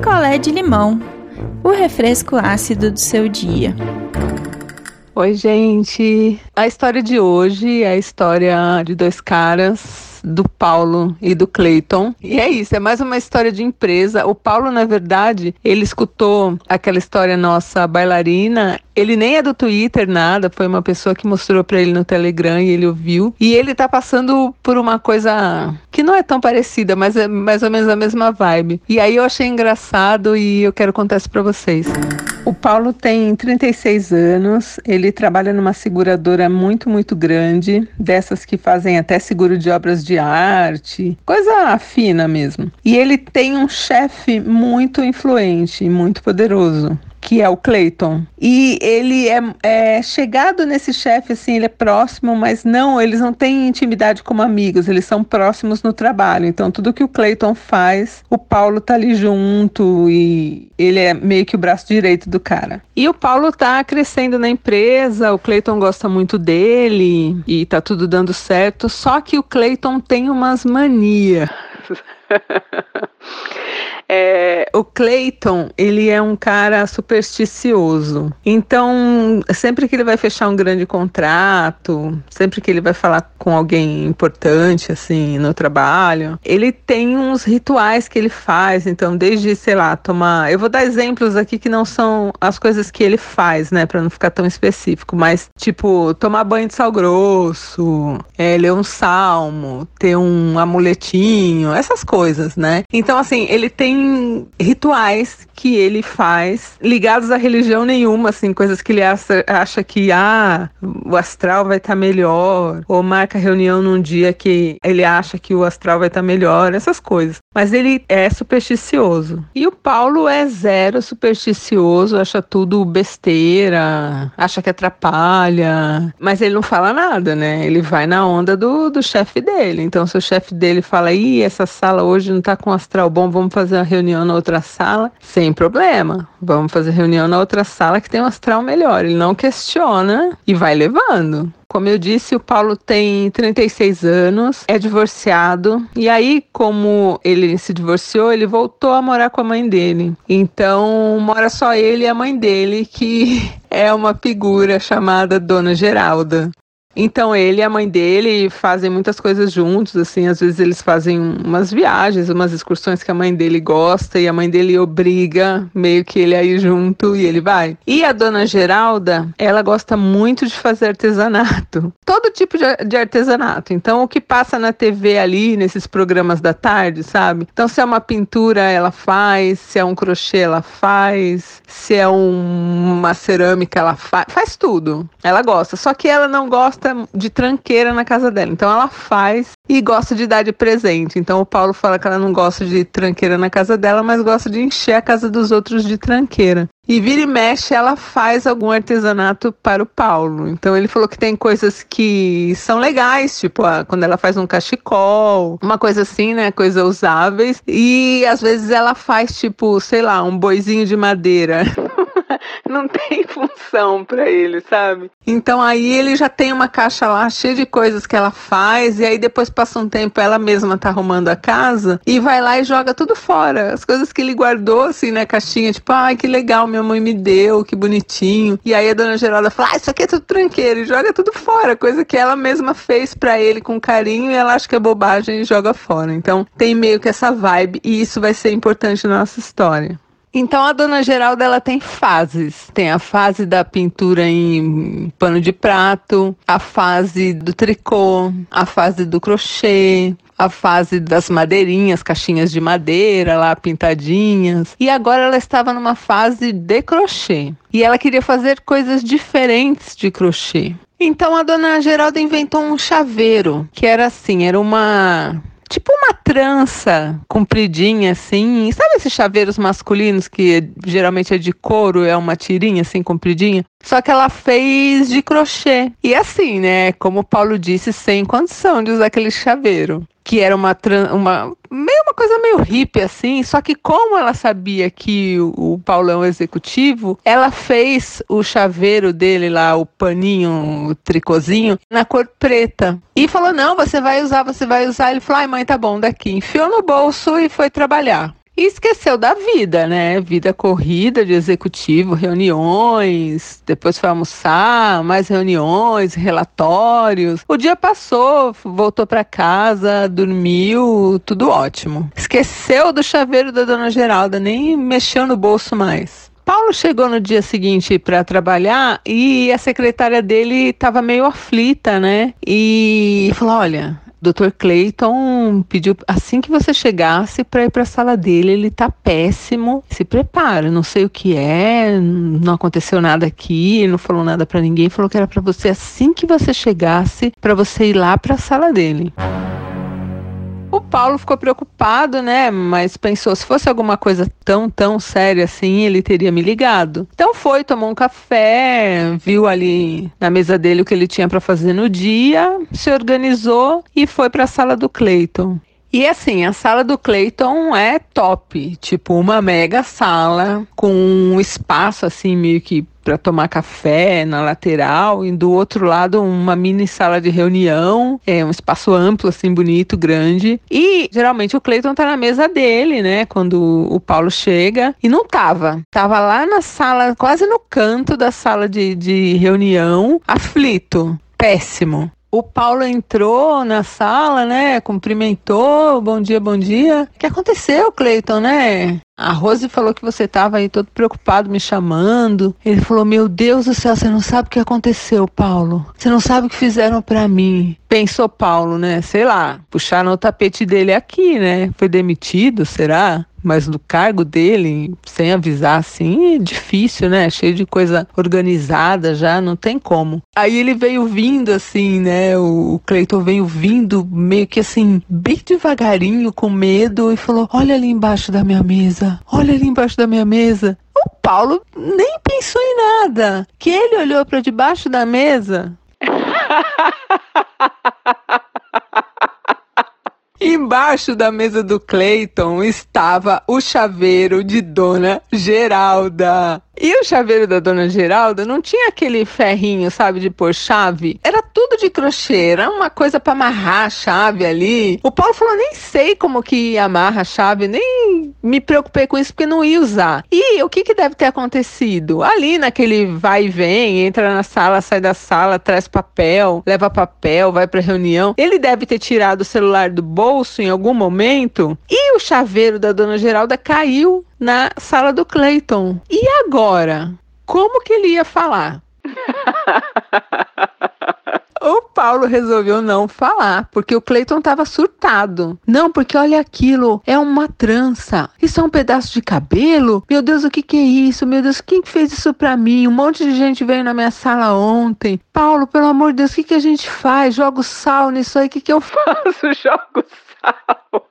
picolé de limão, o refresco ácido do seu dia. Oi, gente. A história de hoje é a história de dois caras do Paulo e do Clayton. E é isso, é mais uma história de empresa. O Paulo, na verdade, ele escutou aquela história nossa bailarina. Ele nem é do Twitter, nada. Foi uma pessoa que mostrou para ele no Telegram e ele ouviu. E ele tá passando por uma coisa que não é tão parecida, mas é mais ou menos a mesma vibe. E aí eu achei engraçado e eu quero contar isso pra vocês. O Paulo tem 36 anos, ele trabalha numa seguradora muito, muito grande, dessas que fazem até seguro de obras de arte, coisa fina mesmo. E ele tem um chefe muito influente, muito poderoso que é o Clayton. E ele é, é chegado nesse chefe, assim, ele é próximo, mas não, eles não têm intimidade como amigos, eles são próximos no trabalho. Então, tudo que o Clayton faz, o Paulo tá ali junto e ele é meio que o braço direito do cara. E o Paulo tá crescendo na empresa, o Clayton gosta muito dele e tá tudo dando certo, só que o Clayton tem umas manias. É, o Clayton, ele é um cara supersticioso. Então, sempre que ele vai fechar um grande contrato, sempre que ele vai falar com alguém importante, assim, no trabalho, ele tem uns rituais que ele faz. Então, desde, sei lá, tomar. Eu vou dar exemplos aqui que não são as coisas que ele faz, né, para não ficar tão específico, mas, tipo, tomar banho de sal grosso, é, ler um salmo, ter um amuletinho, essas coisas, né? Então, assim, ele tem rituais que ele faz ligados a religião nenhuma, assim, coisas que ele acha, acha que ah, o astral vai estar tá melhor, ou marca reunião num dia que ele acha que o astral vai estar tá melhor, essas coisas. Mas ele é supersticioso. E o Paulo é zero supersticioso, acha tudo besteira, acha que atrapalha, mas ele não fala nada, né? Ele vai na onda do, do chefe dele. Então, se o chefe dele fala, ih, essa sala hoje não tá com astral bom, vamos fazer uma reunião na outra sala, sem problema. Vamos fazer reunião na outra sala que tem um astral melhor. Ele não questiona e vai levando. Como eu disse, o Paulo tem 36 anos, é divorciado. E aí, como ele se divorciou, ele voltou a morar com a mãe dele. Então, mora só ele e a mãe dele, que é uma figura chamada Dona Geralda. Então ele e a mãe dele fazem muitas coisas juntos, assim, às vezes eles fazem umas viagens, umas excursões que a mãe dele gosta e a mãe dele obriga meio que ele a ir junto e ele vai. E a dona Geralda, ela gosta muito de fazer artesanato, todo tipo de, artesanato. Então o que passa na TV ali, nesses programas da tarde, sabe? Então se é uma pintura, ela faz, se é um crochê, ela faz, se é um, uma cerâmica, ela faz, faz tudo. Ela gosta, só que ela não gosta gosta de tranqueira na casa dela. Então ela faz e gosta de dar de presente. Então o Paulo fala que ela não gosta de tranqueira na casa dela, mas gosta de encher a casa dos outros de tranqueira. E vira e mexe, ela faz algum artesanato para o Paulo. Então ele falou que tem coisas que são legais, tipo ah, quando ela faz um cachecol, uma coisa assim, né? Coisas usáveis. E às vezes ela faz, tipo, sei lá, um boizinho de madeira. não tem função para ele, sabe? Então aí ele já tem uma caixa lá cheia de coisas que ela faz e aí depois passa um tempo ela mesma tá arrumando a casa e vai lá e joga tudo fora. As coisas que ele guardou assim na caixinha, tipo, ai que legal, minha mãe me deu, que bonitinho. E aí a dona Geralda fala: "Ah, isso aqui é tudo tranqueiro", e joga tudo fora, coisa que ela mesma fez para ele com carinho e ela acha que é bobagem e joga fora. Então tem meio que essa vibe e isso vai ser importante na nossa história. Então a dona Geralda ela tem fases. Tem a fase da pintura em pano de prato, a fase do tricô, a fase do crochê, a fase das madeirinhas, caixinhas de madeira lá pintadinhas. E agora ela estava numa fase de crochê. E ela queria fazer coisas diferentes de crochê. Então a dona Geralda inventou um chaveiro, que era assim, era uma tipo uma trança compridinha assim. Sabe esses chaveiros masculinos que geralmente é de couro, é uma tirinha assim compridinha? Só que ela fez de crochê. E assim, né? Como o Paulo disse, sem condição de usar aquele chaveiro que era uma, uma coisa meio hippie assim, só que como ela sabia que o, o Paulão é executivo, ela fez o chaveiro dele lá, o paninho, o tricôzinho, na cor preta. E falou: "Não, você vai usar, você vai usar". Ele falou: "Ai, mãe, tá bom, daqui". Enfiou no bolso e foi trabalhar. E esqueceu da vida, né? Vida corrida de executivo, reuniões, depois foi almoçar, mais reuniões, relatórios. O dia passou, voltou para casa, dormiu, tudo ótimo. Esqueceu do chaveiro da dona Geralda, nem mexeu no bolso mais. Paulo chegou no dia seguinte para trabalhar e a secretária dele estava meio aflita, né? E falou: Olha, Dr. Clayton pediu assim que você chegasse para ir para a sala dele, ele tá péssimo. Se prepara, não sei o que é, não aconteceu nada aqui, não falou nada para ninguém, falou que era para você assim que você chegasse para você ir lá para a sala dele. O Paulo ficou preocupado, né? Mas pensou, se fosse alguma coisa tão, tão séria assim, ele teria me ligado. Então foi, tomou um café, viu ali na mesa dele o que ele tinha para fazer no dia, se organizou e foi para a sala do Cleiton. E assim, a sala do Clayton é top, tipo uma mega sala com um espaço assim meio que para tomar café na lateral e do outro lado uma mini sala de reunião, é um espaço amplo assim, bonito, grande. E geralmente o Clayton tá na mesa dele, né, quando o Paulo chega e não tava. Tava lá na sala, quase no canto da sala de, de reunião, aflito, péssimo. O Paulo entrou na sala, né? Cumprimentou, bom dia, bom dia. O que aconteceu, Cleiton, né? A Rose falou que você estava aí todo preocupado me chamando. Ele falou: Meu Deus do céu, você não sabe o que aconteceu, Paulo. Você não sabe o que fizeram para mim. Pensou Paulo, né? Sei lá, puxaram o tapete dele aqui, né? Foi demitido, será? mas do cargo dele, sem avisar assim, é difícil, né? Cheio de coisa organizada já, não tem como. Aí ele veio vindo assim, né? O Cleiton veio vindo meio que assim, bem devagarinho, com medo, e falou: Olha ali embaixo da minha mesa, olha ali embaixo da minha mesa. O Paulo nem pensou em nada. Que ele olhou para debaixo da mesa. Embaixo da mesa do Clayton estava o chaveiro de Dona Geralda. E o chaveiro da Dona Geralda não tinha aquele ferrinho, sabe, de pôr chave. Era tudo de crochê, era uma coisa para amarrar a chave ali. O Paulo falou: nem sei como que amarra a chave, nem me preocupei com isso porque não ia usar. E o que, que deve ter acontecido? Ali naquele vai e vem, entra na sala, sai da sala, traz papel, leva papel, vai pra reunião. Ele deve ter tirado o celular do bolso em algum momento e o chaveiro da Dona Geralda caiu na sala do Clayton. E agora? Como que ele ia falar? O Paulo resolveu não falar, porque o Cleiton estava surtado. Não, porque olha aquilo, é uma trança. Isso é um pedaço de cabelo? Meu Deus, o que, que é isso? Meu Deus, quem fez isso pra mim? Um monte de gente veio na minha sala ontem. Paulo, pelo amor de Deus, o que, que a gente faz? Jogo sal nisso aí, o que, que eu faço? Jogo sal.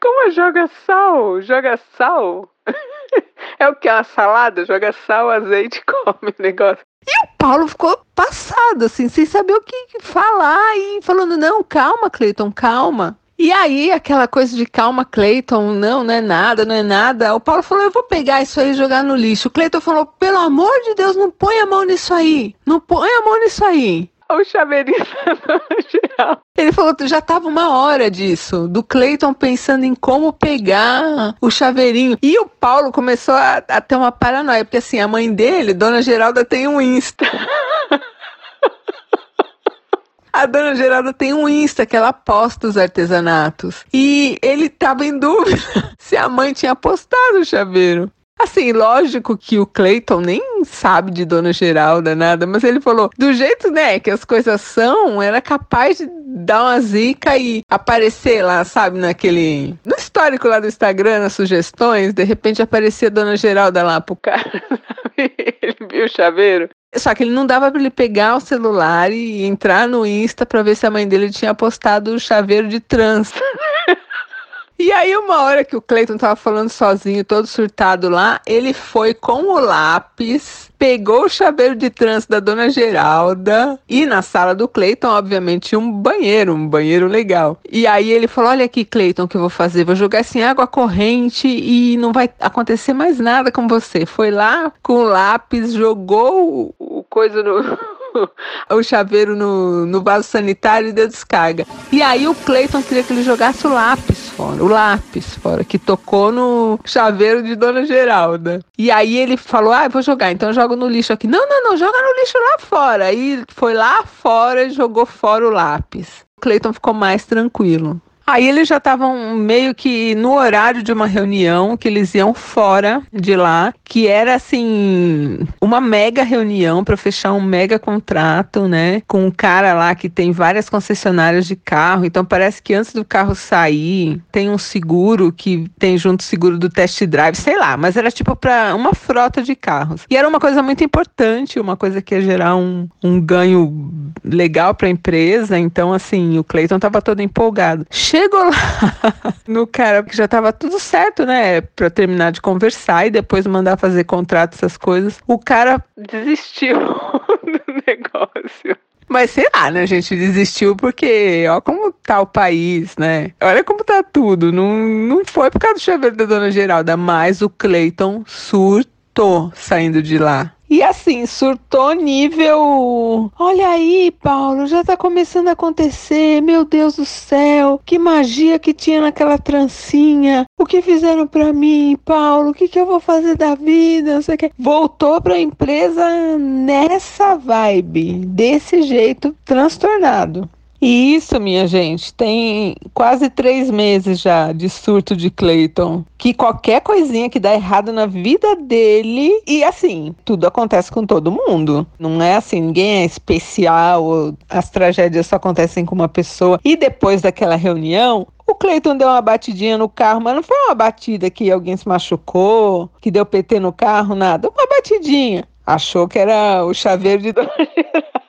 Como joga sal? Joga sal? É o que? Uma salada? Joga sal, azeite come o negócio. E o Paulo ficou passado, assim, sem saber o que falar e falando: não, calma, Cleiton, calma. E aí, aquela coisa de calma, Cleiton, não, não é nada, não é nada. O Paulo falou: eu vou pegar isso aí e jogar no lixo. O Cleiton falou: pelo amor de Deus, não põe a mão nisso aí. Não põe a mão nisso aí o chaveirinho geral. Ele falou que já tava uma hora disso, do Cleiton pensando em como pegar o chaveirinho. E o Paulo começou a, a ter uma paranoia, porque assim, a mãe dele, Dona Geralda, tem um Insta. A dona Geralda tem um Insta que ela posta os artesanatos. E ele tava em dúvida se a mãe tinha postado o chaveiro. Assim, lógico que o Clayton nem sabe de Dona Geralda, nada, mas ele falou, do jeito, né, que as coisas são, era capaz de dar uma zica e aparecer lá, sabe, naquele... No histórico lá do Instagram, nas sugestões, de repente aparecia Dona Geralda lá pro cara, ele viu o chaveiro. Só que ele não dava para ele pegar o celular e entrar no Insta para ver se a mãe dele tinha postado o chaveiro de trans. E aí, uma hora que o Cleiton tava falando sozinho, todo surtado lá, ele foi com o lápis, pegou o chaveiro de trânsito da dona Geralda e na sala do Cleiton, obviamente, um banheiro, um banheiro legal. E aí ele falou: Olha aqui, Cleiton, o que eu vou fazer? Vou jogar assim água corrente e não vai acontecer mais nada com você. Foi lá com o lápis, jogou o coisa no o chaveiro no, no vaso sanitário e deu descarga. E aí o Cleiton queria que ele jogasse o lápis fora, o lápis fora, que tocou no chaveiro de Dona Geralda. E aí ele falou: Ah, vou jogar, então eu jogo no lixo aqui. Não, não, não, joga no lixo lá fora. Aí foi lá fora e jogou fora o lápis. Cleiton ficou mais tranquilo. Aí eles já estavam meio que no horário de uma reunião que eles iam fora de lá, que era assim, uma mega reunião para fechar um mega contrato, né? Com um cara lá que tem várias concessionárias de carro. Então parece que antes do carro sair, tem um seguro que tem junto seguro do test drive, sei lá, mas era tipo para uma frota de carros. E era uma coisa muito importante, uma coisa que ia gerar um, um ganho legal para a empresa. Então, assim, o Clayton tava todo empolgado. Chegou lá no cara, que já tava tudo certo, né? Pra terminar de conversar e depois mandar fazer contrato, essas coisas. O cara desistiu do negócio. Mas sei lá, né, gente? Desistiu porque, ó, como tá o país, né? Olha como tá tudo. Não, não foi por causa do chaveiro da dona Geralda, mas o Clayton surtou saindo de lá. E assim, surtou nível. Olha aí, Paulo, já tá começando a acontecer. Meu Deus do céu, que magia que tinha naquela trancinha. O que fizeram para mim, Paulo? O que, que eu vou fazer da vida? Não sei o que. Voltou pra empresa nessa vibe, desse jeito, transtornado. E isso, minha gente, tem quase três meses já de surto de Clayton. Que qualquer coisinha que dá errado na vida dele, e assim, tudo acontece com todo mundo. Não é assim, ninguém é especial, as tragédias só acontecem com uma pessoa. E depois daquela reunião, o Cleiton deu uma batidinha no carro, mas não foi uma batida que alguém se machucou, que deu PT no carro, nada. Uma batidinha. Achou que era o chaveiro de Dona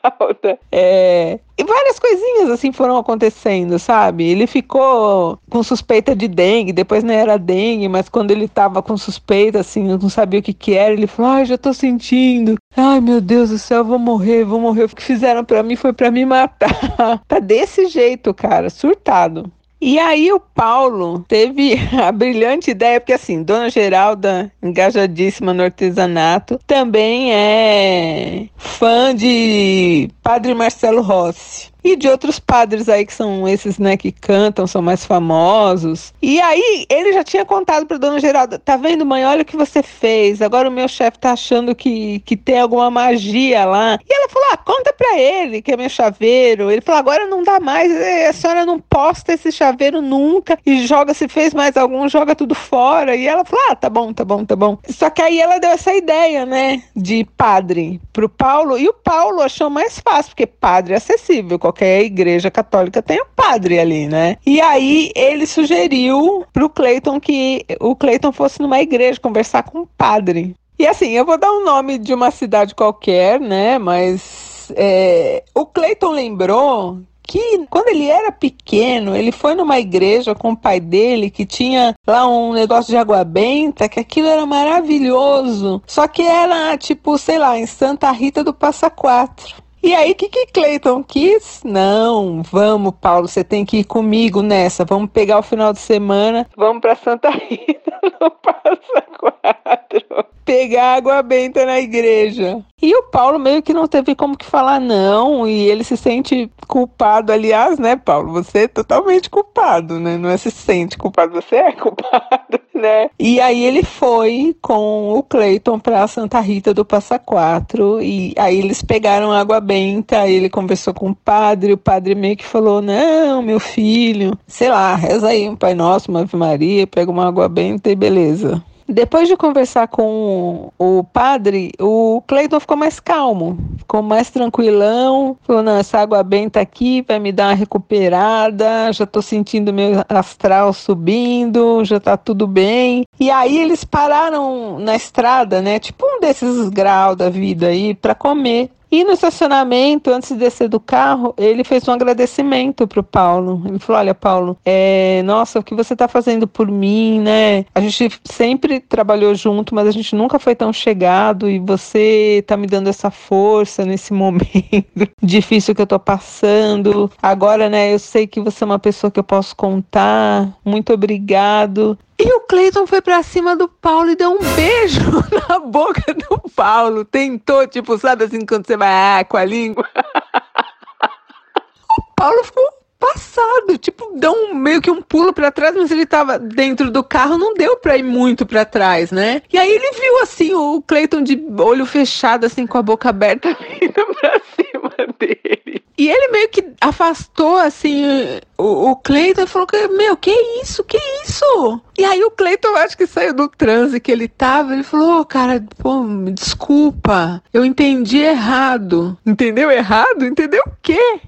Geralda. É... E várias coisinhas assim foram acontecendo, sabe? Ele ficou com suspeita de dengue, depois não era dengue, mas quando ele tava com suspeita, assim, não sabia o que que era, ele falou, ai, já tô sentindo. Ai, meu Deus do céu, vou morrer, vou morrer. O que fizeram para mim foi para me matar. tá desse jeito, cara, surtado. E aí o Paulo teve a brilhante ideia, porque assim, Dona Geralda, engajadíssima no artesanato, também é fã de Padre Marcelo Rossi e de outros padres aí que são esses, né, que cantam, são mais famosos. E aí ele já tinha contado para dona Geralda, tá vendo, mãe, olha o que você fez. Agora o meu chefe tá achando que, que tem alguma magia lá. E ela falou: "Ah, conta para ele que é meu chaveiro". Ele falou: "Agora não dá mais, é, a senhora não posta esse chaveiro nunca e joga se fez mais algum, joga tudo fora". E ela falou: "Ah, tá bom, tá bom, tá bom". Só que aí ela deu essa ideia, né, de padre pro Paulo, e o Paulo achou mais fácil, porque padre é acessível, qualquer igreja católica tem um padre ali, né? E aí ele sugeriu pro Cleiton que o Cleiton fosse numa igreja conversar com um padre. E assim, eu vou dar um nome de uma cidade qualquer, né? Mas é, o Cleiton lembrou que quando ele era pequeno, ele foi numa igreja com o pai dele que tinha lá um negócio de água benta, que aquilo era maravilhoso. Só que era tipo, sei lá, em Santa Rita do Passa Quatro. E aí, o que, que Cleiton quis? Não, vamos, Paulo, você tem que ir comigo nessa. Vamos pegar o final de semana, vamos para Santa Rita no Passa Quatro. Pegar água benta na igreja. E o Paulo meio que não teve como que falar não, e ele se sente culpado, aliás, né, Paulo? Você é totalmente culpado, né? Não é se sente culpado, você é culpado, né? E aí ele foi com o Cleiton para Santa Rita do Passa Quatro, e aí eles pegaram água benta, ele conversou com o padre, o padre meio que falou: Não, meu filho, sei lá, reza aí um Pai Nosso, uma Ave Maria, pega uma água benta e beleza. Depois de conversar com o padre, o Cleiton ficou mais calmo, ficou mais tranquilão. Falou: não, essa água benta aqui vai me dar uma recuperada. Já tô sentindo meu astral subindo, já tá tudo bem. E aí eles pararam na estrada, né? Tipo um desses graus da vida aí, para comer. E no estacionamento, antes de descer do carro, ele fez um agradecimento pro Paulo. Ele falou: Olha, Paulo, é, nossa, o que você tá fazendo por mim, né? A gente sempre trabalhou junto, mas a gente nunca foi tão chegado e você tá me dando essa força nesse momento difícil que eu tô passando. Agora, né, eu sei que você é uma pessoa que eu posso contar. Muito obrigado. E o Cleiton foi pra cima do Paulo e deu um beijo na boca do Paulo. Tentou, tipo, sabe assim, quando você vai bah, com a língua. o Paulo ficou passado, tipo, deu um, meio que um pulo para trás, mas ele tava dentro do carro, não deu para ir muito para trás, né? E aí ele viu assim o Clayton de olho fechado assim com a boca aberta vindo pra cima dele. E ele afastou assim o, o Cleiton e falou que, meu, que isso? Que isso? E aí o Cleiton acho que saiu do transe que ele tava, ele falou, oh, cara, pô, me desculpa, eu entendi errado. Entendeu errado? Entendeu o quê?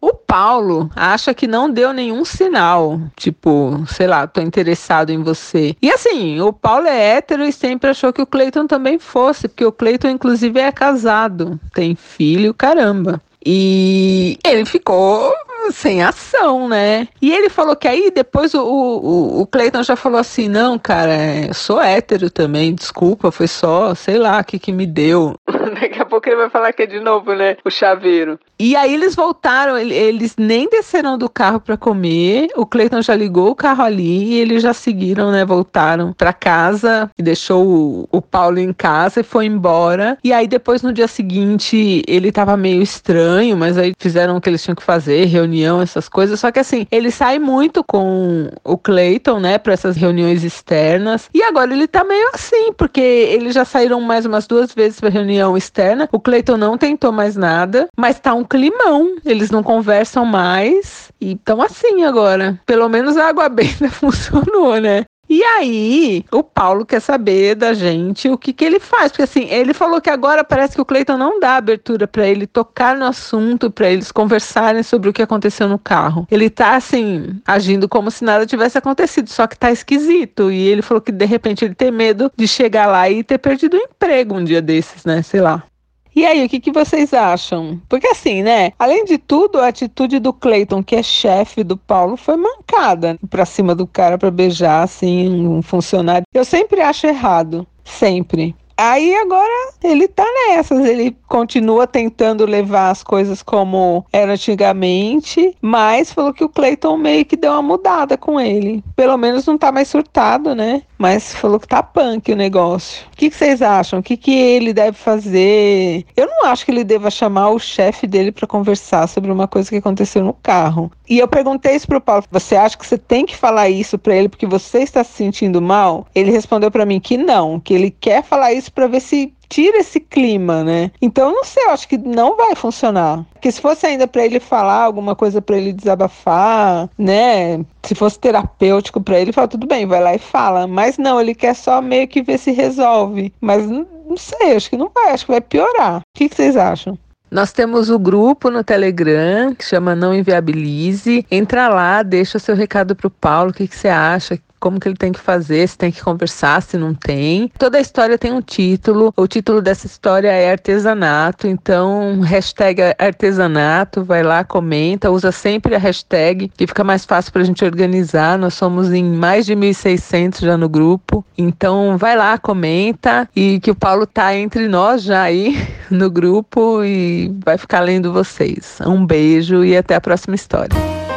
O Paulo acha que não deu nenhum sinal, tipo, sei lá, tô interessado em você. E assim, o Paulo é hétero e sempre achou que o Cleiton também fosse, porque o Cleiton, inclusive, é casado, tem filho, caramba. E ele ficou sem ação, né? E ele falou que aí depois o, o, o Cleiton já falou assim: não, cara, eu sou hétero também, desculpa, foi só, sei lá, o que, que me deu. Daqui a pouco ele vai falar que é de novo, né? O chaveiro. E aí eles voltaram, eles nem desceram do carro para comer. O Cleiton já ligou o carro ali e eles já seguiram, né? Voltaram para casa e deixou o, o Paulo em casa e foi embora. E aí depois no dia seguinte ele tava meio estranho, mas aí fizeram o que eles tinham que fazer, reunião, essas coisas. Só que assim, ele sai muito com o Cleiton, né, para essas reuniões externas. E agora ele tá meio assim, porque eles já saíram mais umas duas vezes para reunião externa. O Cleiton não tentou mais nada, mas tá um climão. Eles não conversam mais e estão assim agora. Pelo menos a água benta funcionou, né? E aí, o Paulo quer saber da gente o que, que ele faz. Porque assim, ele falou que agora parece que o Cleiton não dá abertura para ele tocar no assunto, para eles conversarem sobre o que aconteceu no carro. Ele tá assim, agindo como se nada tivesse acontecido, só que tá esquisito. E ele falou que de repente ele tem medo de chegar lá e ter perdido o emprego um dia desses, né? Sei lá. E aí, o que, que vocês acham? Porque assim, né? Além de tudo, a atitude do Clayton, que é chefe do Paulo, foi mancada pra cima do cara pra beijar, assim, um funcionário. Eu sempre acho errado. Sempre. Aí agora ele tá nessas, ele continua tentando levar as coisas como era antigamente, mas falou que o Clayton meio que deu uma mudada com ele. Pelo menos não tá mais surtado, né? Mas falou que tá punk o negócio. O que, que vocês acham? O que, que ele deve fazer? Eu não acho que ele deva chamar o chefe dele para conversar sobre uma coisa que aconteceu no carro. E eu perguntei isso pro Paulo: você acha que você tem que falar isso para ele porque você está se sentindo mal? Ele respondeu para mim que não, que ele quer falar isso para ver se tira esse clima, né? Então, não sei, eu acho que não vai funcionar. Porque se fosse ainda para ele falar alguma coisa para ele desabafar, né? Se fosse terapêutico para ele, fala tudo bem, vai lá e fala. Mas não, ele quer só meio que ver se resolve. Mas não, sei, acho que não vai, acho que vai piorar. O que, que vocês acham? Nós temos o grupo no Telegram que chama Não Inviabilize. Entra lá, deixa o seu recado pro Paulo, o que, que você acha, como que ele tem que fazer, se tem que conversar, se não tem. Toda a história tem um título. O título dessa história é artesanato, então hashtag artesanato, vai lá, comenta, usa sempre a hashtag, que fica mais fácil para a gente organizar. Nós somos em mais de 1.600 já no grupo, então vai lá, comenta e que o Paulo tá entre nós já aí no grupo e vai ficar lendo vocês. Um beijo e até a próxima história.